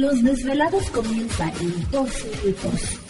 Los desvelados comienza en 2 minutos.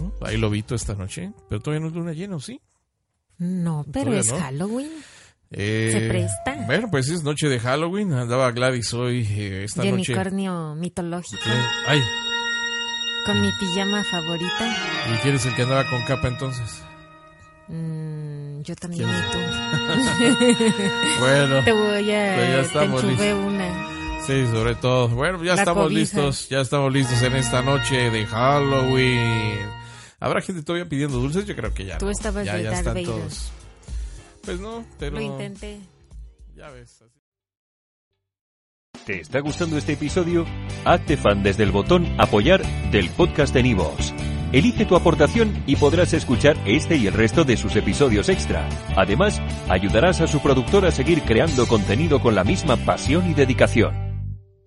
Oh, ahí lo vi esta noche, pero todavía no es luna llena, ¿sí? No, pero es Halloween. Eh, Se presta. Bueno, pues es noche de Halloween. Andaba Gladys hoy eh, esta noche. Unicornio mitológico. Ay, Con mi pijama favorita. ¿y quién es el que andaba con capa entonces? Mm, yo también y tú. Bueno, Te voy a... Pues ya te estamos listos. una. sí, sobre todo. Bueno, ya La estamos cobija. listos. Ya estamos listos en esta noche de Halloween. ¿Habrá gente todavía pidiendo dulces? Yo creo que ya. Tú no. estabas ya, de ya están todos. Pues no, pero. Lo intenté. Ya ves. así- ¿Te está gustando este episodio? Hazte fan desde el botón Apoyar del podcast de Nivos. Elige tu aportación y podrás escuchar este y el resto de sus episodios extra. Además, ayudarás a su productor a seguir creando contenido con la misma pasión y dedicación.